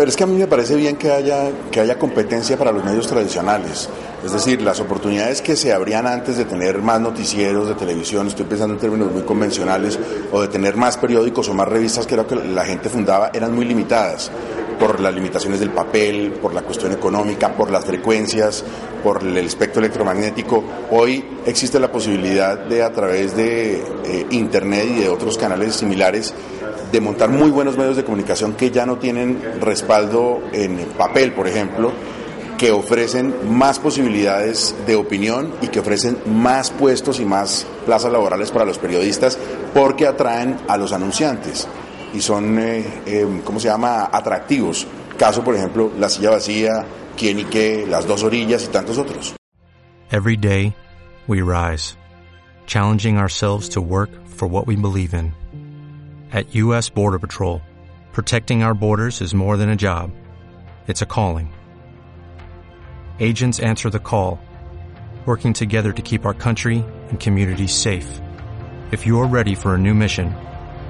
Pero es que a mí me parece bien que haya, que haya competencia para los medios tradicionales. Es decir, las oportunidades que se abrían antes de tener más noticieros de televisión, estoy pensando en términos muy convencionales, o de tener más periódicos o más revistas que era que la gente fundaba, eran muy limitadas por las limitaciones del papel, por la cuestión económica, por las frecuencias, por el espectro electromagnético. Hoy existe la posibilidad de a través de eh, Internet y de otros canales similares de montar muy buenos medios de comunicación que ya no tienen respaldo en papel, por ejemplo, que ofrecen más posibilidades de opinión y que ofrecen más puestos y más plazas laborales para los periodistas porque atraen a los anunciantes y son, eh, eh, ¿cómo se llama?, atractivos. Caso, por ejemplo, La Silla Vacía, KienyKe, Las Dos Orillas y tantos otros. Every day, we rise, challenging ourselves to work for what we believe in. At U.S. Border Patrol, protecting our borders is more than a job. It's a calling. Agents answer the call, working together to keep our country and communities safe. If you're ready for a new mission,